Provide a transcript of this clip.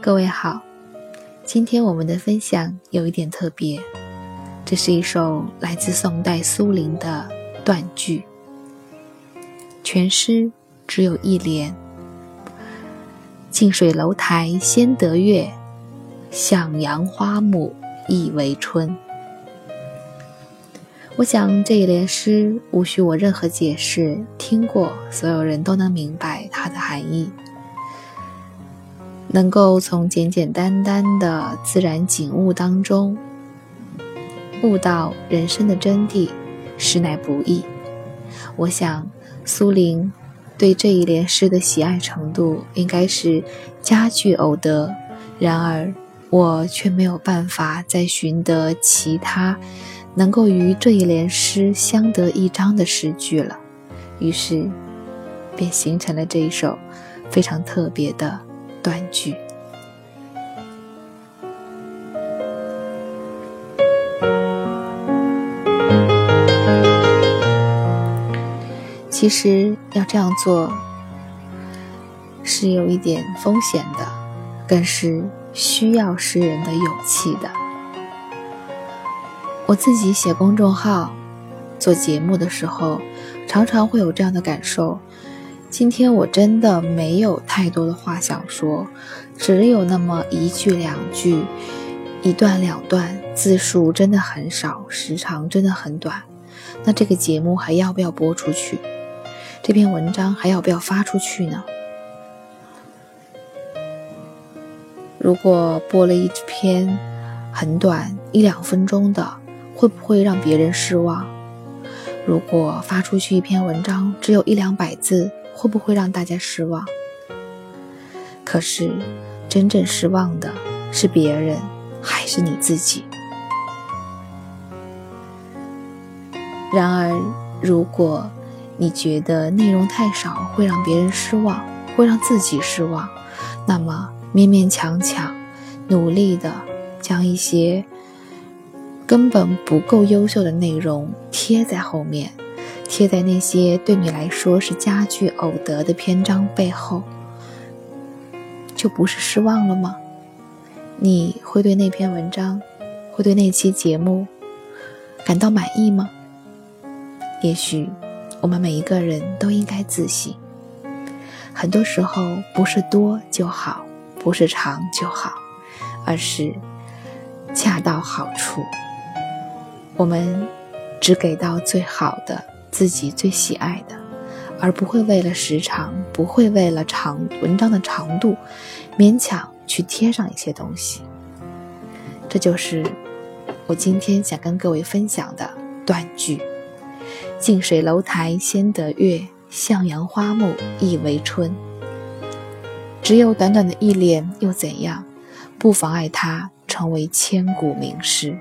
各位好，今天我们的分享有一点特别，这是一首来自宋代苏林的断句，全诗只有一联：“近水楼台先得月，向阳花木易为春。”我想这一联诗无需我任何解释，听过所有人都能明白它的含义。能够从简简单单的自然景物当中悟到人生的真谛，实乃不易。我想苏苓对这一联诗的喜爱程度应该是佳句偶得，然而我却没有办法再寻得其他能够与这一联诗相得益彰的诗句了，于是便形成了这一首非常特别的。断句。其实要这样做是有一点风险的，更是需要诗人的勇气的。我自己写公众号、做节目的时候，常常会有这样的感受。今天我真的没有太多的话想说，只有那么一句两句，一段两段，字数真的很少，时长真的很短。那这个节目还要不要播出去？这篇文章还要不要发出去呢？如果播了一篇很短一两分钟的，会不会让别人失望？如果发出去一篇文章只有一两百字？会不会让大家失望？可是，真正失望的是别人，还是你自己？然而，如果你觉得内容太少会让别人失望，会让自己失望，那么勉勉强强、努力的将一些根本不够优秀的内容贴在后面。贴在那些对你来说是佳句偶得的篇章背后，就不是失望了吗？你会对那篇文章，会对那期节目感到满意吗？也许我们每一个人都应该自省。很多时候不是多就好，不是长就好，而是恰到好处。我们只给到最好的。自己最喜爱的，而不会为了时长，不会为了长文章的长度，勉强去贴上一些东西。这就是我今天想跟各位分享的断句：“近水楼台先得月，向阳花木易为春。”只有短短的一联又怎样？不妨碍它成为千古名诗。